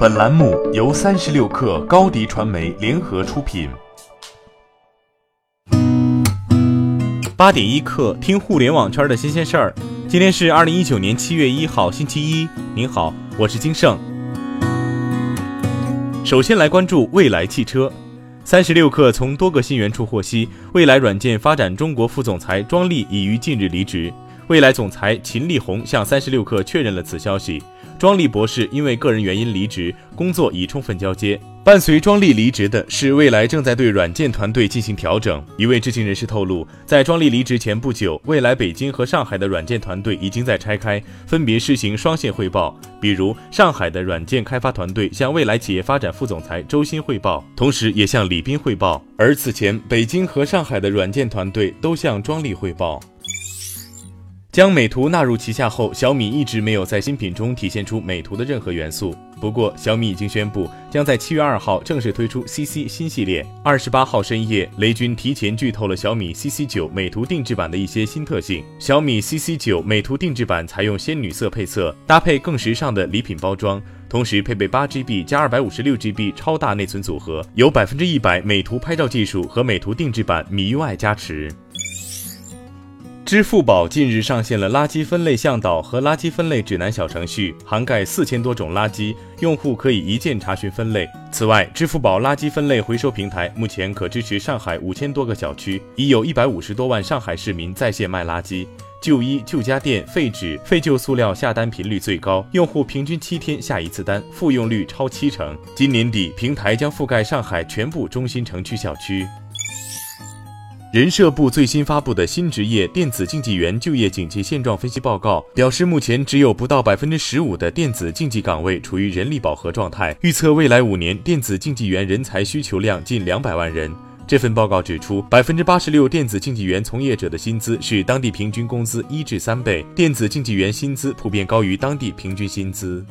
本栏目由三十六氪高低传媒联合出品。八点一刻，听互联网圈的新鲜事儿。今天是二零一九年七月一号，星期一。您好，我是金盛。首先来关注蔚来汽车。三十六氪从多个信源处获悉，蔚来软件发展中国副总裁庄丽已于近日离职。蔚来总裁秦力红向三十六氪确认了此消息。庄丽博士因为个人原因离职，工作已充分交接。伴随庄丽离职的是，未来正在对软件团队进行调整。一位知情人士透露，在庄丽离职前不久，未来北京和上海的软件团队已经在拆开，分别实行双线汇报。比如，上海的软件开发团队向未来企业发展副总裁周鑫汇报，同时也向李斌汇报。而此前，北京和上海的软件团队都向庄丽汇报。将美图纳入旗下后，小米一直没有在新品中体现出美图的任何元素。不过，小米已经宣布将在七月二号正式推出 CC 新系列。二十八号深夜，雷军提前剧透了小米 CC 九美图定制版的一些新特性。小米 CC 九美图定制版采用仙女色配色，搭配更时尚的礼品包装，同时配备八 GB 加二百五十六 GB 超大内存组合，有百分之一百美图拍照技术和美图定制版 MIUI 加持。支付宝近日上线了垃圾分类向导和垃圾分类指南小程序，涵盖四千多种垃圾，用户可以一键查询分类。此外，支付宝垃圾分类回收平台目前可支持上海五千多个小区，已有一百五十多万上海市民在线卖垃圾。旧衣、旧家电、废纸、废旧塑料下单频率最高，用户平均七天下一次单，复用率超七成。今年底，平台将覆盖上海全部中心城区小区。人社部最新发布的新职业电子竞技员就业景气现状分析报告表示，目前只有不到百分之十五的电子竞技岗位处于人力饱和状态，预测未来五年电子竞技员人才需求量近两百万人。这份报告指出，百分之八十六电子竞技员从业者的薪资是当地平均工资一至三倍，电子竞技员薪资普遍高于当地平均薪资。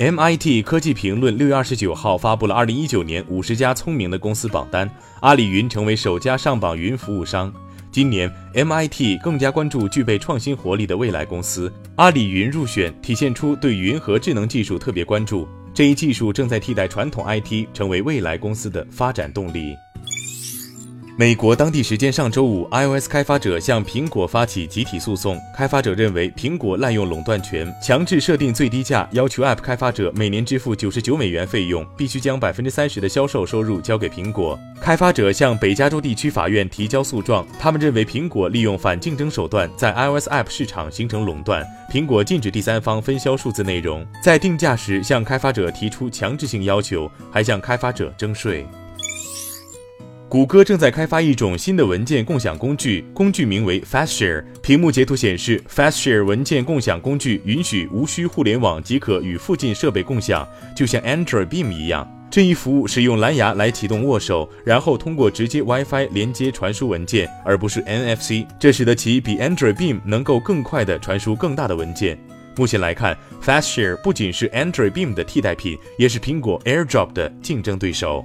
MIT 科技评论六月二十九号发布了二零一九年五十家聪明的公司榜单，阿里云成为首家上榜云服务商。今年 MIT 更加关注具备创新活力的未来公司，阿里云入选，体现出对云和智能技术特别关注。这一技术正在替代传统 IT，成为未来公司的发展动力。美国当地时间上周五，iOS 开发者向苹果发起集体诉讼。开发者认为苹果滥用垄断权，强制设定最低价，要求 App 开发者每年支付九十九美元费用，必须将百分之三十的销售收入交给苹果。开发者向北加州地区法院提交诉状，他们认为苹果利用反竞争手段在 iOS App 市场形成垄断。苹果禁止第三方分销数字内容，在定价时向开发者提出强制性要求，还向开发者征税。谷歌正在开发一种新的文件共享工具，工具名为 FastShare。屏幕截图显示，FastShare 文件共享工具允许无需互联网即可与附近设备共享，就像 Android Beam 一样。这一服务使用蓝牙来启动握手，然后通过直接 WiFi 连接传输文件，而不是 NFC。这使得其比 Android Beam 能够更快地传输更大的文件。目前来看，FastShare 不仅是 Android Beam 的替代品，也是苹果 AirDrop 的竞争对手。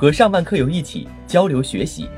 和上万课友一起交流学习。